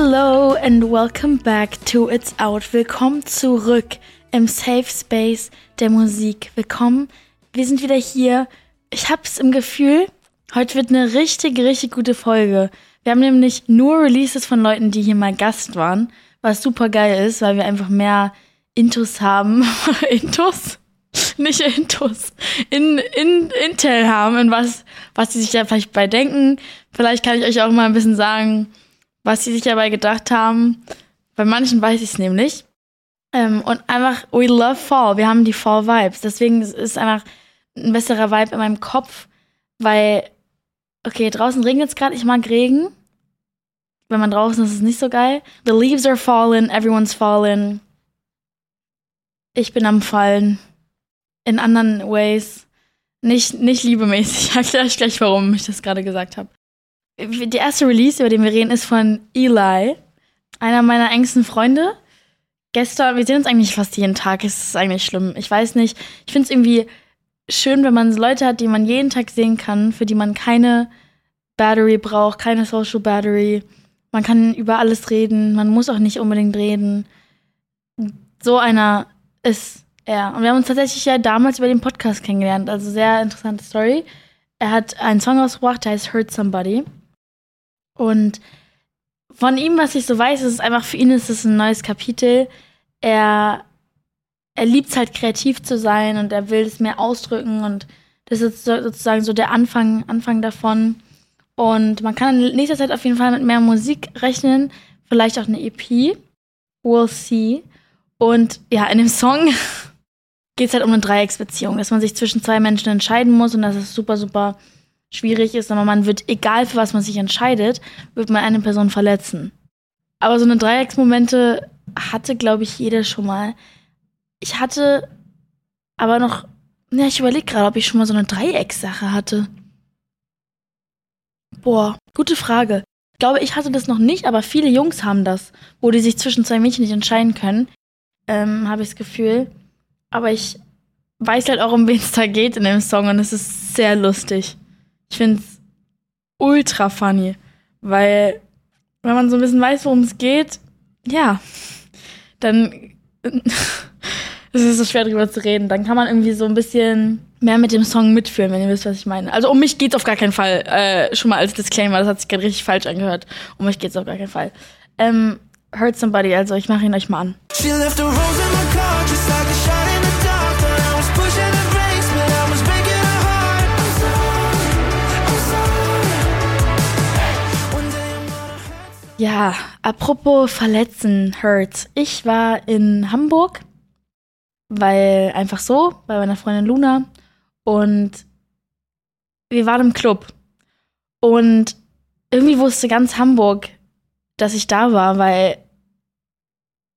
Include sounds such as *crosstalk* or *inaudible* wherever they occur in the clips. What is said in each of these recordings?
Hello and welcome back to It's Out. Willkommen zurück im Safe Space der Musik. Willkommen. Wir sind wieder hier. Ich hab's im Gefühl, heute wird eine richtig, richtig gute Folge. Wir haben nämlich nur Releases von Leuten, die hier mal Gast waren, was super geil ist, weil wir einfach mehr Intus haben. *laughs* Intus? Nicht Intus. In, in, Intel haben, in was, was die sich da vielleicht bei denken. Vielleicht kann ich euch auch mal ein bisschen sagen, was sie sich dabei gedacht haben. Bei manchen weiß ich es nämlich. Ähm, und einfach, we love Fall. Wir haben die Fall-Vibes. Deswegen ist es einfach ein besserer Vibe in meinem Kopf, weil, okay, draußen regnet es gerade, ich mag Regen. Wenn man draußen ist, ist es nicht so geil. The leaves are falling, everyone's falling. Ich bin am Fallen. In anderen ways. Nicht, nicht liebemäßig. *laughs* Ich erkläre euch gleich, warum ich das gerade gesagt habe. Der erste Release, über den wir reden, ist von Eli, einer meiner engsten Freunde. Gestern, wir sehen uns eigentlich fast jeden Tag, es ist eigentlich schlimm. Ich weiß nicht, ich finde es irgendwie schön, wenn man Leute hat, die man jeden Tag sehen kann, für die man keine Battery braucht, keine Social Battery. Man kann über alles reden, man muss auch nicht unbedingt reden. So einer ist er. Und wir haben uns tatsächlich ja damals über den Podcast kennengelernt, also sehr interessante Story. Er hat einen Song ausgebracht, der heißt Hurt Somebody. Und von ihm, was ich so weiß, ist es einfach, für ihn ist es ein neues Kapitel. Er, er liebt es halt kreativ zu sein und er will es mehr ausdrücken und das ist sozusagen so der Anfang, Anfang davon. Und man kann in nächster Zeit auf jeden Fall mit mehr Musik rechnen, vielleicht auch eine EP. We'll see. Und ja, in dem Song *laughs* geht es halt um eine Dreiecksbeziehung, dass man sich zwischen zwei Menschen entscheiden muss und dass es super, super schwierig ist, aber man wird, egal für was man sich entscheidet, wird man eine Person verletzen. Aber so eine Dreiecksmomente hatte, glaube ich, jeder schon mal. Ich hatte aber noch, ja, ich überlege gerade, ob ich schon mal so eine Dreieckssache hatte. Boah, gute Frage. Ich glaube, ich hatte das noch nicht, aber viele Jungs haben das, wo die sich zwischen zwei Mädchen nicht entscheiden können. Ähm, habe ich das Gefühl. Aber ich weiß halt auch, um wen es da geht in dem Song und es ist sehr lustig. Ich finde es ultra funny, weil wenn man so ein bisschen weiß, worum es geht, ja, dann *laughs* es ist so schwer drüber zu reden. Dann kann man irgendwie so ein bisschen mehr mit dem Song mitfühlen, wenn ihr wisst, was ich meine. Also um mich geht's auf gar keinen Fall. Äh, schon mal als Disclaimer, das hat sich gerade richtig falsch angehört. Um mich geht's auf gar keinen Fall. Ähm, Hurt Somebody, also ich mache ihn euch mal an. Ja, apropos Verletzen, Hurt. Ich war in Hamburg, weil einfach so, bei meiner Freundin Luna. Und wir waren im Club. Und irgendwie wusste ganz Hamburg, dass ich da war, weil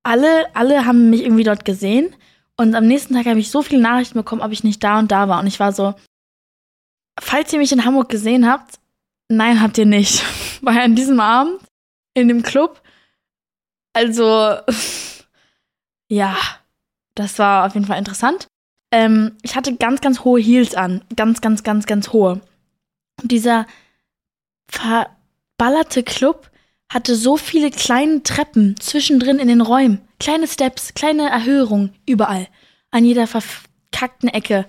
alle, alle haben mich irgendwie dort gesehen. Und am nächsten Tag habe ich so viele Nachrichten bekommen, ob ich nicht da und da war. Und ich war so, falls ihr mich in Hamburg gesehen habt, nein, habt ihr nicht. *laughs* Weil an diesem Abend in dem Club, also, *laughs* ja, das war auf jeden Fall interessant. Ähm, ich hatte ganz, ganz hohe Heels an. Ganz, ganz, ganz, ganz hohe. Und dieser verballerte Club hatte so viele kleine Treppen zwischendrin in den Räumen. Kleine Steps, kleine Erhöhungen überall. An jeder verkackten Ecke.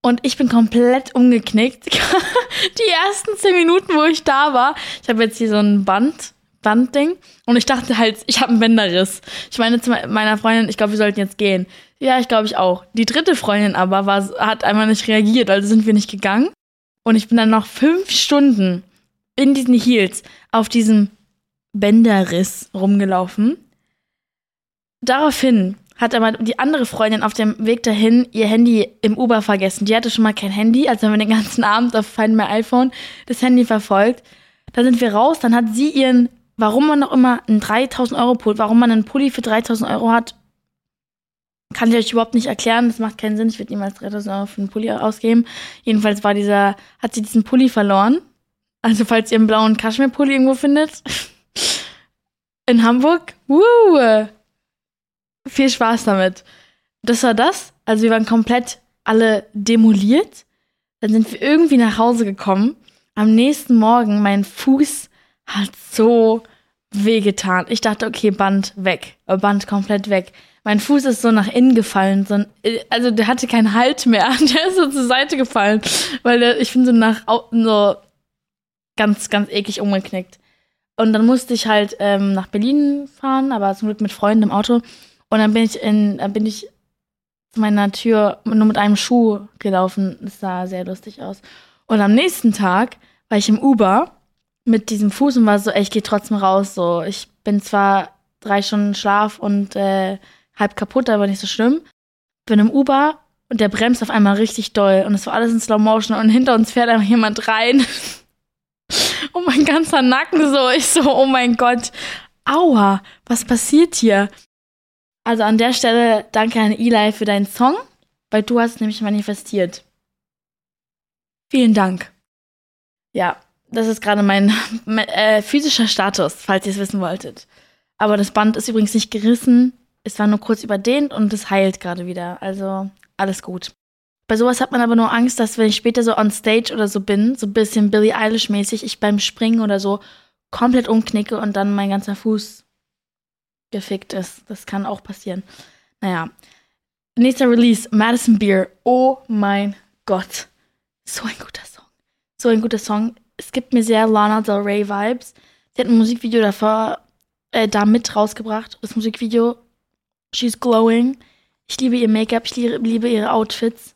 Und ich bin komplett umgeknickt. *laughs* Die ersten zehn Minuten, wo ich da war. Ich habe jetzt hier so ein Band, Bandding. Und ich dachte halt, ich habe einen Bänderriss. Ich meine zu meiner Freundin, ich glaube, wir sollten jetzt gehen. Ja, ich glaube ich auch. Die dritte Freundin aber war, hat einmal nicht reagiert, also sind wir nicht gegangen. Und ich bin dann noch fünf Stunden in diesen Heels auf diesem Bänderriss rumgelaufen. Daraufhin hat aber die andere Freundin auf dem Weg dahin ihr Handy im Uber vergessen. Die hatte schon mal kein Handy, also haben wir den ganzen Abend auf Find My iPhone das Handy verfolgt. Da sind wir raus, dann hat sie ihren, warum man noch immer einen 3000 Euro Pulli, warum man einen Pulli für 3000 Euro hat, kann ich euch überhaupt nicht erklären. Das macht keinen Sinn. Ich würde niemals 3000 Euro für einen Pulli ausgeben. Jedenfalls war dieser, hat sie diesen Pulli verloren. Also falls ihr einen blauen Kaschmir-Pulli irgendwo findet, *laughs* in Hamburg. Woo! Viel Spaß damit. Das war das. Also wir waren komplett alle demoliert. Dann sind wir irgendwie nach Hause gekommen. Am nächsten Morgen, mein Fuß hat so wehgetan. Ich dachte, okay, Band weg. Band komplett weg. Mein Fuß ist so nach innen gefallen. So, also der hatte keinen Halt mehr. *laughs* Der ist so zur Seite gefallen. Weil der, ich bin so nach so ganz, ganz eklig umgeknickt. Und dann musste ich halt ähm, nach Berlin fahren, aber zum Glück mit Freunden im Auto. Und dann bin ich in, bin ich zu meiner Tür nur mit einem Schuh gelaufen. Das sah sehr lustig aus. Und am nächsten Tag war ich im Uber mit diesem Fuß und war so, ey, ich gehe trotzdem raus. So, ich bin zwar drei Stunden Schlaf und äh, halb kaputt, aber nicht so schlimm. Bin im Uber und der bremst auf einmal richtig doll und es war alles in Slow Motion und hinter uns fährt einfach jemand rein. *laughs* und mein ganzer Nacken so, ich so, oh mein Gott, aua, was passiert hier? Also an der Stelle danke an Eli für deinen Song, weil du hast nämlich manifestiert. Vielen Dank. Ja, das ist gerade mein, *laughs* mein äh, physischer Status, falls ihr es wissen wolltet. Aber das Band ist übrigens nicht gerissen. Es war nur kurz überdehnt und es heilt gerade wieder. Also alles gut. Bei sowas hat man aber nur Angst, dass wenn ich später so on stage oder so bin, so ein bisschen Billie Eilish mäßig, ich beim Springen oder so komplett umknicke und dann mein ganzer Fuß gefickt ist. Das kann auch passieren. Naja. Nächster Release, Madison Beer. Oh mein Gott. So ein guter Song. So ein guter Song es gibt mir sehr Lana Del Rey Vibes. Sie hat ein Musikvideo davor, äh, da mit rausgebracht. Das Musikvideo, She's Glowing. Ich liebe ihr Make-up, ich liebe ihre Outfits.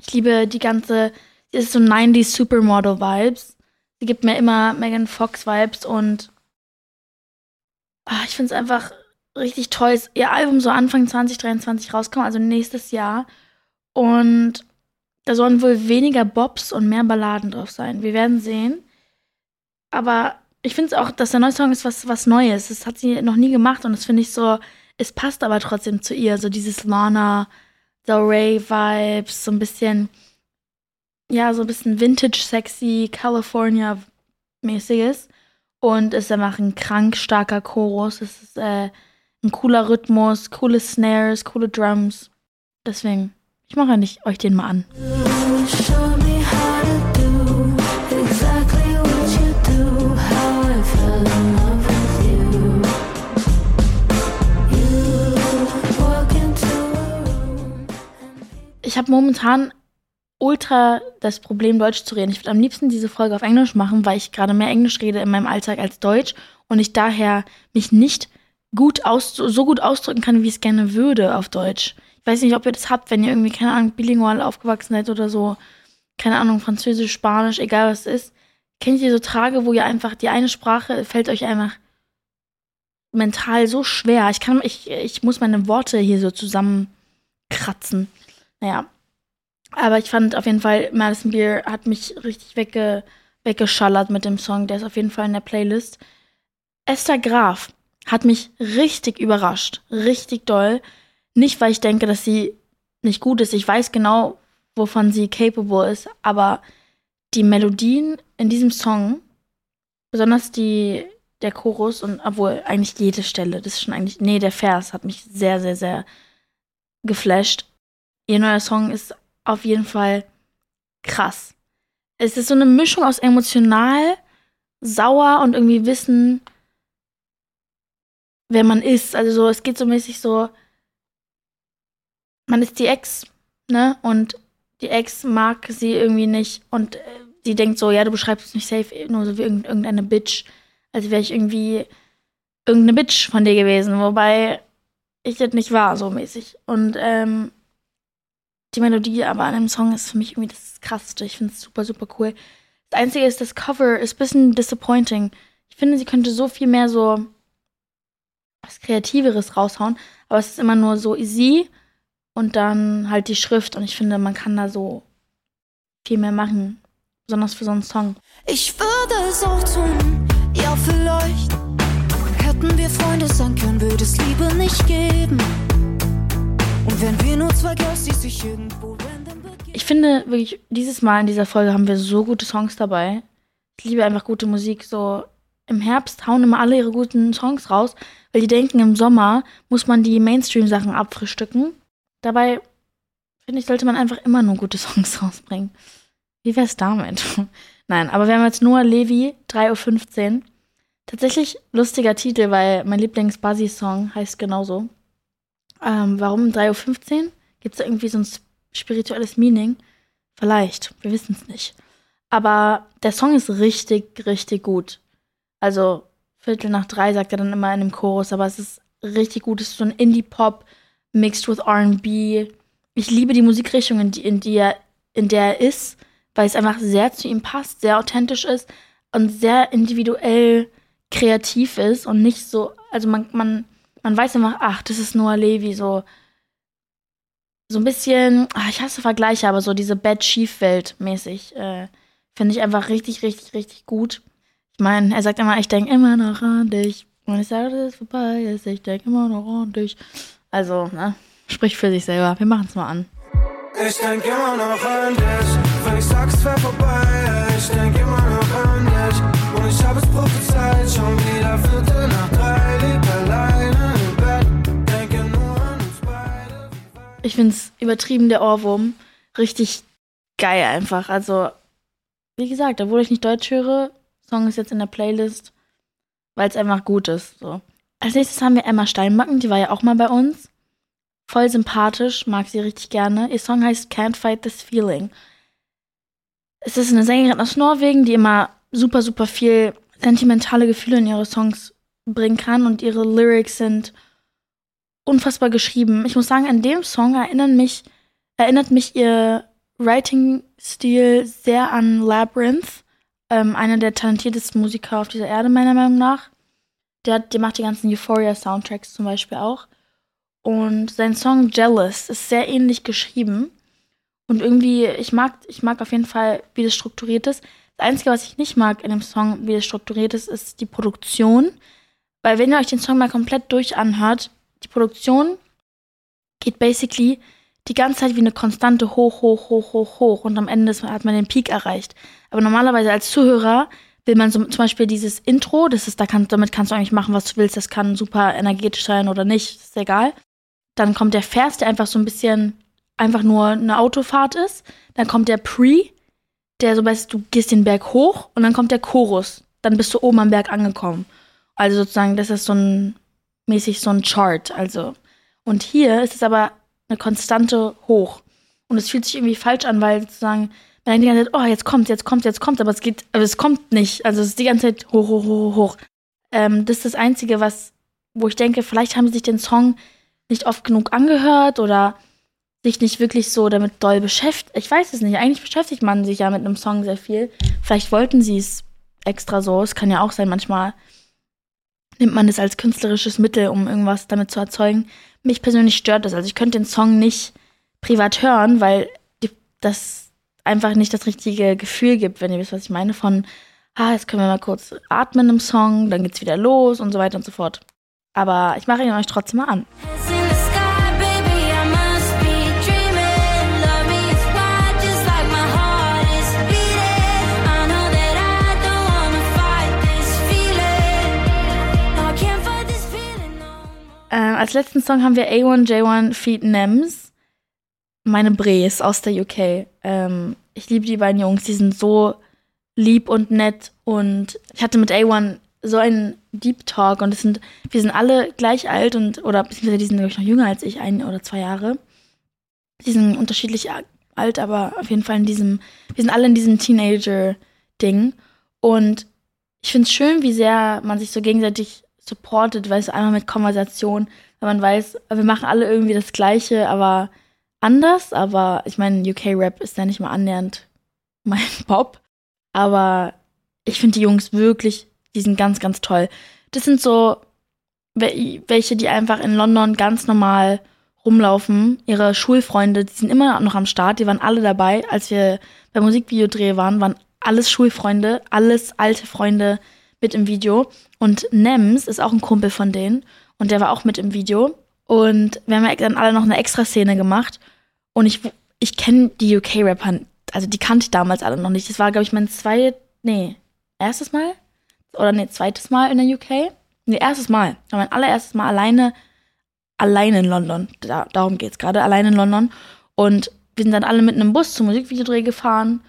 Ich liebe die ganze, sie ist so 90s Supermodel Vibes. Sie gibt mir immer Megan Fox Vibes und ach, ich finde es einfach richtig toll. Ihr Album so Anfang 2023 rauskommt, also nächstes Jahr. Und da sollen wohl weniger Bobs und mehr Balladen drauf sein. Wir werden sehen. Aber ich finde es auch, dass der neue Song ist was, was Neues. Das hat sie noch nie gemacht und das finde ich so, es passt aber trotzdem zu ihr. So dieses Lana Del Rey Vibes, so ein bisschen, ja, so ein bisschen Vintage Sexy California mäßiges. Und es ist einfach ein krank starker Chorus. Es ist äh, ein cooler Rhythmus, coole Snares, coole Drums. Deswegen. Ich mache euch den mal an. Ich habe momentan ultra das Problem, Deutsch zu reden. Ich würde am liebsten diese Folge auf Englisch machen, weil ich gerade mehr Englisch rede in meinem Alltag als Deutsch und ich daher mich nicht gut aus so gut ausdrücken kann, wie ich es gerne würde auf Deutsch weiß nicht, ob ihr das habt, wenn ihr irgendwie, keine Ahnung, bilingual aufgewachsen seid oder so, keine Ahnung, Französisch, Spanisch, egal was es ist. Kennt ihr so Tage, wo ihr einfach, die eine Sprache fällt euch einfach mental so schwer. Ich kann, ich, ich muss meine Worte hier so zusammenkratzen. Naja. Aber ich fand auf jeden Fall, Madison Beer hat mich richtig wegge, weggeschallert mit dem Song. Der ist auf jeden Fall in der Playlist. Esther Graf hat mich richtig überrascht. Richtig doll. Nicht, weil ich denke, dass sie nicht gut ist. Ich weiß genau, wovon sie capable ist, aber die Melodien in diesem Song, besonders die, der Chorus und obwohl eigentlich jede Stelle, das ist schon eigentlich, nee, der Vers hat mich sehr, sehr, sehr geflasht. Ihr neuer Song ist auf jeden Fall krass. Es ist so eine Mischung aus emotional, sauer und irgendwie wissen, wer man ist. Also so, es geht so mäßig so, man ist die Ex, ne? Und die Ex mag sie irgendwie nicht und äh, sie denkt so, ja, du beschreibst es nicht safe, nur so wie irgendeine Bitch, als wäre ich irgendwie irgendeine Bitch von dir gewesen, wobei ich das nicht war, so mäßig. Und ähm, die Melodie aber an dem Song ist für mich irgendwie das Krasseste. Ich finde es super, super cool. Das Einzige ist, das Cover ist ein bisschen disappointing. Ich finde, sie könnte so viel mehr so was Kreativeres raushauen, aber es ist immer nur so sie und dann halt die Schrift. Und ich finde, man kann da so viel mehr machen. Besonders für so einen Song. Ich würde es auch tun, ja, vielleicht. Hätten wir Freunde sein können, würde es Liebe nicht geben. Und wenn wir nur zwei Girls, die sich irgendwo random begeben. Ich finde wirklich, dieses Mal in dieser Folge haben wir so gute Songs dabei. Ich liebe einfach gute Musik. So im Herbst hauen immer alle ihre guten Songs raus, weil die denken, im Sommer muss man die Mainstream-Sachen abfrühstücken. Dabei, finde ich, sollte man einfach immer nur gute Songs *laughs* rausbringen. Wie wär's damit? *laughs* Nein, aber wir haben jetzt nur Levi, 3.15 Uhr. Tatsächlich lustiger Titel, weil mein Lieblings-Buzzy-Song heißt genauso. Ähm, warum 3.15 Uhr? Gibt es da irgendwie so ein spirituelles Meaning? Vielleicht, wir wissen es nicht. Aber der Song ist richtig, richtig gut. Also Viertel nach drei sagt er dann immer in dem Chorus, aber es ist richtig gut. Es ist so ein Indie-Pop mixed with R&B. Ich liebe die Musikrichtung, in, die, in, die er, in der er ist, weil es einfach sehr zu ihm passt, sehr authentisch ist und sehr individuell kreativ ist und nicht so, also man, man, man weiß einfach, ach, das ist Noah Levi, so, so ein bisschen, ach, ich hasse Vergleiche, aber so diese Bad Chief Welt mäßig, äh, finde ich einfach richtig, richtig, richtig gut. Ich meine, er sagt immer, ich denke immer noch an dich. Und ich sage, dass es vorbei ist, ich denke immer noch an dich. Also, ne, sprich für sich selber. Wir machen es mal an. Ich denke immer noch an dich, wenn ich sag, es wär vorbei. Ich denke immer noch an dich und ich hab es prophezeit. Schon wieder Viertel nach drei, lieg alleine im Bett, denke nur an uns beide. Ich find's übertrieben, der Ohrwurm. Richtig geil einfach. Also, wie gesagt, obwohl ich nicht Deutsch höre, Song ist jetzt in der Playlist, weil es einfach gut ist. So. Als nächstes haben wir Emma Steinbacken, die war ja auch mal bei uns. Voll sympathisch, mag sie richtig gerne. Ihr Song heißt Can't Fight This Feeling. Es ist eine Sängerin aus Norwegen, die immer super, super viel sentimentale Gefühle in ihre Songs bringen kann und ihre Lyrics sind unfassbar geschrieben. Ich muss sagen, an dem Song erinnern mich, erinnert mich ihr Writing-Stil sehr an Labyrinth ähm, einer der talentiertesten Musiker auf dieser Erde, meiner Meinung nach. Der, der macht die ganzen Euphoria-Soundtracks zum Beispiel auch. Und sein Song Jealous ist sehr ähnlich geschrieben. Und irgendwie, ich mag, ich mag auf jeden Fall, wie das strukturiert ist. Das Einzige, was ich nicht mag in dem Song, wie das strukturiert ist, ist die Produktion. Weil wenn ihr euch den Song mal komplett durch anhört, die Produktion geht basically die ganze Zeit wie eine konstante hoch, hoch, hoch, hoch, hoch und am Ende hat man den Peak erreicht. Aber normalerweise als Zuhörer will man so, zum Beispiel dieses Intro, das ist, da kann, damit kannst du eigentlich machen, was du willst, das kann super energetisch sein oder nicht, ist egal. Dann kommt der Vers, der einfach so ein bisschen einfach nur eine Autofahrt ist. Dann kommt der Pre, der so weißt, du gehst den Berg hoch und dann kommt der Chorus. Dann bist du oben am Berg angekommen. Also sozusagen, das ist so ein mäßig so ein Chart. Also. Und hier ist es aber eine konstante Hoch. Und es fühlt sich irgendwie falsch an, weil sozusagen man denkt die ganze Zeit, oh, jetzt kommt, jetzt kommt, jetzt kommt, aber es geht, aber es kommt nicht. Also es ist die ganze Zeit hoch, hoch, hoch, hoch. Ähm, das ist das Einzige, was, wo ich denke, vielleicht haben sie sich den Song nicht oft genug angehört oder sich nicht wirklich so damit doll beschäftigt. Ich weiß es nicht. Eigentlich beschäftigt man sich ja mit einem Song sehr viel. Vielleicht wollten sie es extra so. Es kann ja auch sein, manchmal nimmt man es als künstlerisches Mittel, um irgendwas damit zu erzeugen. Mich persönlich stört das. Also ich könnte den Song nicht privat hören, weil das einfach nicht das richtige Gefühl gibt, wenn ihr wisst, was ich meine, von, ah, jetzt können wir mal kurz atmen im Song, dann geht's wieder los und so weiter und so fort. Aber ich mache ihn euch trotzdem mal an. Als letzten Song haben wir A1J1 Feed Nems. Meine Brees aus der UK. Ähm, ich liebe die beiden Jungs, die sind so lieb und nett. Und ich hatte mit A1 so einen Deep Talk und es sind, wir sind alle gleich alt und, oder beziehungsweise die sind, glaube ich, noch jünger als ich, ein oder zwei Jahre. Die sind unterschiedlich alt, aber auf jeden Fall in diesem, wir sind alle in diesem Teenager-Ding. Und ich finde es schön, wie sehr man sich so gegenseitig supportet, weißt du, einmal mit Konversation, wenn man weiß, wir machen alle irgendwie das Gleiche, aber anders. Aber ich meine, UK-Rap ist ja nicht mal annähernd *laughs* mein Pop. Aber ich finde die Jungs wirklich, die sind ganz, ganz toll. Das sind so welche, die einfach in London ganz normal rumlaufen. Ihre Schulfreunde, die sind immer noch am Start, die waren alle dabei. Als wir beim Musikvideodreh waren, waren alles Schulfreunde, alles alte Freunde mit im Video. Und Nems ist auch ein Kumpel von denen. Und der war auch mit im Video. Und wir haben ja dann alle noch eine extra Szene gemacht. Und ich, ich kenne die UK-Rapper, also die kannte ich damals alle noch nicht. Das war, glaube ich, mein zweites, nee, erstes Mal? Oder nee, zweites Mal in der UK? Nee, erstes Mal. Mein allererstes Mal alleine, alleine in London. Da, darum geht's gerade, alleine in London. Und wir sind dann alle mit einem Bus zum Musikvideodreh gefahren.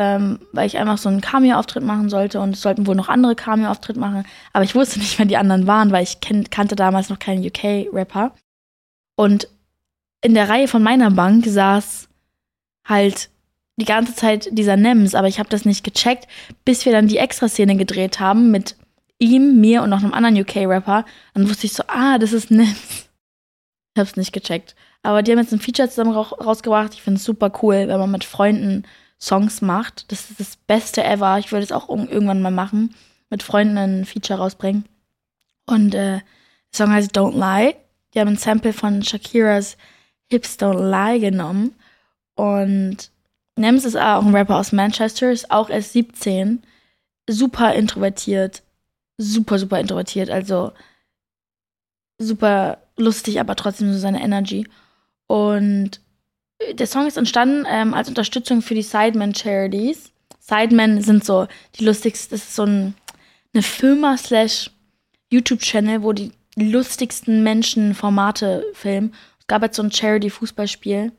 Ähm, weil ich einfach so einen Cameo-Auftritt machen sollte und es sollten wohl noch andere Cameo-Auftritt machen. Aber ich wusste nicht, wer die anderen waren, weil ich kenn, kannte damals noch keinen UK-Rapper. Und in der Reihe von meiner Bank saß halt die ganze Zeit dieser Nems, aber ich habe das nicht gecheckt, bis wir dann die Extra-Szene gedreht haben mit ihm, mir und noch einem anderen UK-Rapper. Dann wusste ich so, ah, das ist Nems. Ich hab's nicht gecheckt. Aber die haben jetzt ein Feature zusammen rausgebracht. Ich finde es super cool, wenn man mit Freunden Songs macht. Das ist das Beste ever. Ich würde es auch irgendwann mal machen. Mit Freunden ein Feature rausbringen. Und äh, der Song heißt Don't Lie. Die haben ein Sample von Shakiras Hips Don't Lie genommen. Und Nems ist auch ein Rapper aus Manchester, ist auch erst 17. Super introvertiert. Super, super introvertiert. Also super lustig, aber trotzdem so seine Energy. Und der Song ist entstanden ähm, als Unterstützung für die Sidemen Charities. Sidemen sind so die lustigsten, das ist so ein, eine Firma slash YouTube-Channel, wo die lustigsten Menschen Formate filmen. Es gab jetzt so ein Charity-Fußballspiel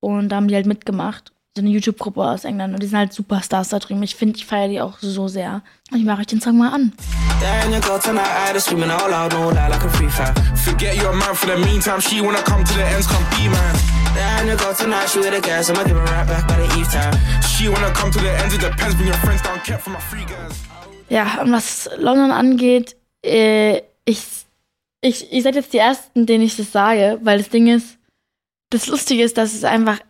und da haben die halt mitgemacht. So eine YouTube-Gruppe aus England und die sind halt Superstars da drüben. Ich finde, ich feiere die auch so sehr. Und ich mache euch den Song mal an. Ja, und was London angeht, äh, ich, ich, ihr seid jetzt die Ersten, denen ich das sage, weil das Ding ist, das Lustige ist, dass es einfach,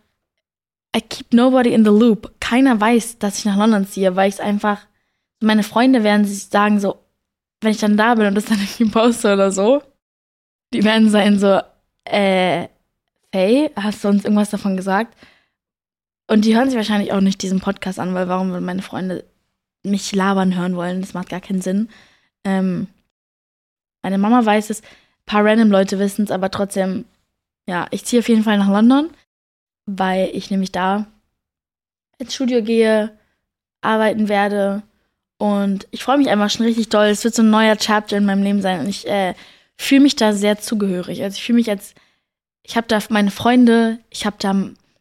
I keep nobody in the loop. Keiner weiß, dass ich nach London ziehe, weil ich es einfach, meine Freunde werden sich sagen so, wenn ich dann da bin und das dann irgendwie poste oder so, die werden sein so, äh, hey, hast du uns irgendwas davon gesagt? Und die hören sich wahrscheinlich auch nicht diesen Podcast an, weil warum würden meine Freunde mich labern hören wollen? Das macht gar keinen Sinn. Ähm, meine Mama weiß es, ein paar random Leute wissen es, aber trotzdem, ja, ich ziehe auf jeden Fall nach London, weil ich nämlich da ins Studio gehe, arbeiten werde und ich freue mich einfach schon richtig doll. Es wird so ein neuer Chapter in meinem Leben sein und ich äh, fühle mich da sehr zugehörig. Also ich fühle mich als ich habe da meine Freunde, ich habe da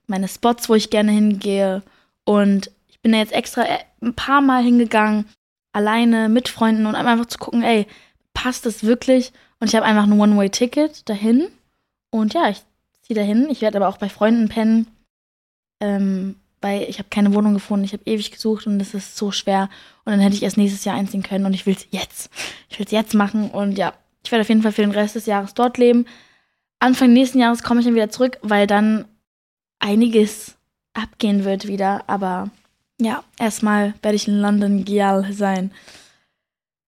meine Spots, wo ich gerne hingehe. Und ich bin da jetzt extra äh, ein paar Mal hingegangen, alleine mit Freunden und einfach zu gucken, ey, passt das wirklich? Und ich habe einfach ein One-Way-Ticket dahin. Und ja, ich ziehe dahin. Ich werde aber auch bei Freunden pennen, ähm, weil ich habe keine Wohnung gefunden. Ich habe ewig gesucht und es ist so schwer. Und dann hätte ich erst nächstes Jahr einziehen können und ich will es jetzt. Ich will es jetzt machen. Und ja, ich werde auf jeden Fall für den Rest des Jahres dort leben. Anfang nächsten Jahres komme ich dann wieder zurück, weil dann einiges abgehen wird wieder. Aber ja, erstmal werde ich in London Gial sein.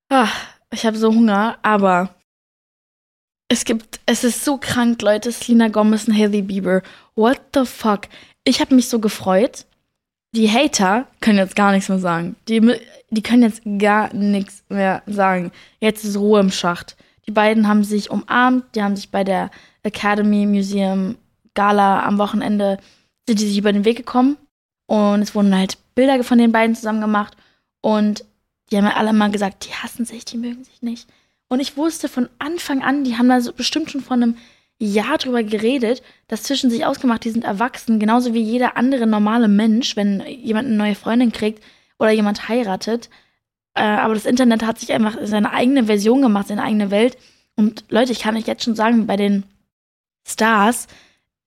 Ah, ich habe so Hunger, aber es gibt, es ist so krank, Leute. Selena Gomez und Haley Bieber. What the fuck? Ich habe mich so gefreut. Die Hater können jetzt gar nichts mehr sagen. Die, die können jetzt gar nichts mehr sagen. Jetzt ist Ruhe im Schacht. Die beiden haben sich umarmt, die haben sich bei der Academy Museum Gala am Wochenende sind die sich über den Weg gekommen und es wurden halt Bilder von den beiden zusammen gemacht und die haben ja alle mal gesagt, die hassen sich, die mögen sich nicht. Und ich wusste von Anfang an, die haben da so bestimmt schon von einem Jahr drüber geredet, das zwischen sich ausgemacht, die sind erwachsen, genauso wie jeder andere normale Mensch, wenn jemand eine neue Freundin kriegt oder jemand heiratet. Äh, aber das Internet hat sich einfach seine eigene Version gemacht, seine eigene Welt. Und Leute, ich kann euch jetzt schon sagen, bei den Stars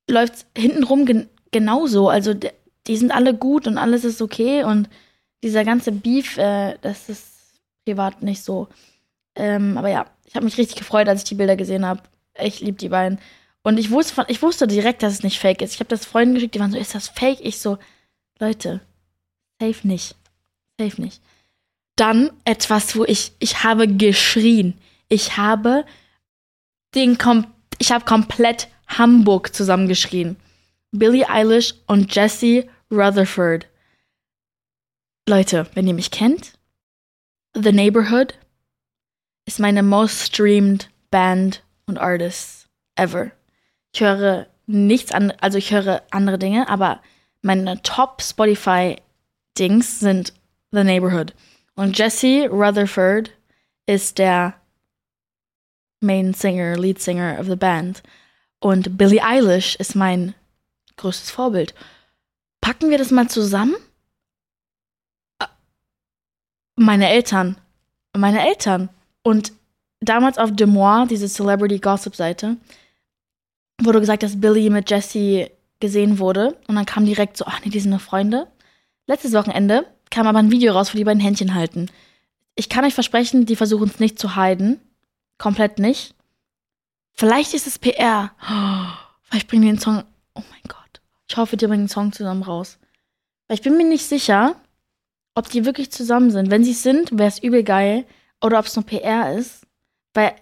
läuft es hintenrum gen genauso. Also die sind alle gut und alles ist okay und dieser ganze Beef, äh, das ist privat nicht so. Ähm, aber ja, ich habe mich richtig gefreut, als ich die Bilder gesehen habe. Ich liebe die beiden. Und ich wusste, ich wusste direkt, dass es nicht fake ist. Ich habe das Freunden geschickt, die waren so, ist das fake? Ich so, Leute, safe nicht. Safe nicht. Dann etwas, wo ich, ich habe geschrien. Ich habe den kompletten ich habe komplett Hamburg zusammengeschrien. Billie Eilish und Jesse Rutherford. Leute, wenn ihr mich kennt, The Neighborhood ist meine most streamed Band und Artist ever. Ich höre nichts an, also ich höre andere Dinge, aber meine Top Spotify Dings sind The Neighborhood. Und Jesse Rutherford ist der Main Singer, Lead Singer of the Band. Und Billie Eilish ist mein größtes Vorbild. Packen wir das mal zusammen Meine Eltern. Meine Eltern. Und damals auf Demois, diese Celebrity Gossip Seite, wurde gesagt, dass Billy mit Jesse gesehen wurde. Und dann kam direkt so, ach nee, die sind nur Freunde. Letztes Wochenende kam aber ein Video raus, wo die beiden Händchen halten. Ich kann euch versprechen, die versuchen es nicht zu heiden. Komplett nicht. Vielleicht ist es PR. Oh, vielleicht bringen die den Song. Oh mein Gott. Ich hoffe, die bringen den Song zusammen raus. Weil ich bin mir nicht sicher, ob die wirklich zusammen sind. Wenn sie es sind, wäre es übel geil. Oder ob es nur PR ist. Weil,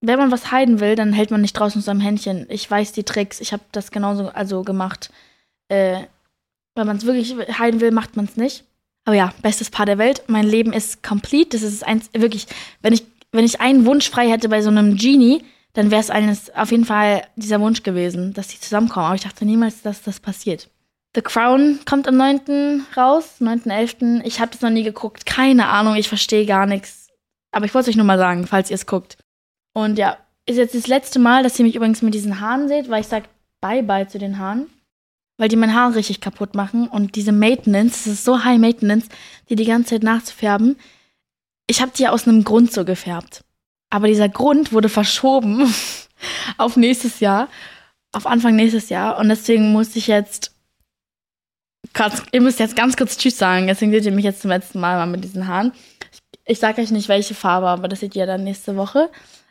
wenn man was heiden will, dann hält man nicht draußen mit seinem Händchen. Ich weiß die Tricks. Ich habe das genauso also gemacht. Äh, wenn man es wirklich heiden will, macht man es nicht. Aber ja, bestes Paar der Welt. Mein Leben ist complete. Das ist eins, wirklich, wenn ich, wenn ich einen Wunsch frei hätte bei so einem Genie, dann wäre es auf jeden Fall dieser Wunsch gewesen, dass die zusammenkommen. Aber ich dachte niemals, dass das passiert. The Crown kommt am 9. raus, 9.11. Ich habe das noch nie geguckt. Keine Ahnung, ich verstehe gar nichts. Aber ich wollte es euch nur mal sagen, falls ihr es guckt. Und ja, ist jetzt das letzte Mal, dass ihr mich übrigens mit diesen Haaren seht, weil ich sage Bye-bye zu den Haaren weil die mein Haar richtig kaputt machen und diese Maintenance, das ist so High Maintenance, die die ganze Zeit nachzufärben. Ich habe die ja aus einem Grund so gefärbt. Aber dieser Grund wurde verschoben *laughs* auf nächstes Jahr, auf Anfang nächstes Jahr und deswegen muss ich jetzt Kurz, ihr müsst jetzt ganz kurz Tschüss sagen, deswegen seht ihr mich jetzt zum letzten Mal mal mit diesen Haaren. Ich, ich sage euch nicht, welche Farbe, aber das seht ihr dann nächste Woche.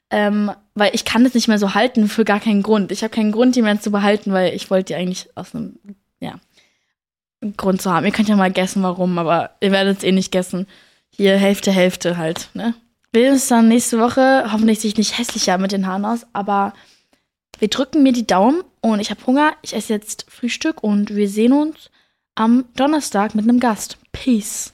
Ähm, weil ich kann das nicht mehr so halten für gar keinen Grund. Ich habe keinen Grund, die mehr zu behalten, weil ich wollte die eigentlich aus einem, ja, Grund zu haben. Ihr könnt ja mal guessen, warum, aber ihr werdet es eh nicht guessen. Hier Hälfte, Hälfte halt, ne? Wir sehen uns dann nächste Woche. Hoffentlich sich nicht hässlicher mit den Haaren aus, aber wir drücken mir die Daumen und ich habe Hunger. Ich esse jetzt Frühstück und wir sehen uns am Donnerstag mit einem Gast. Peace.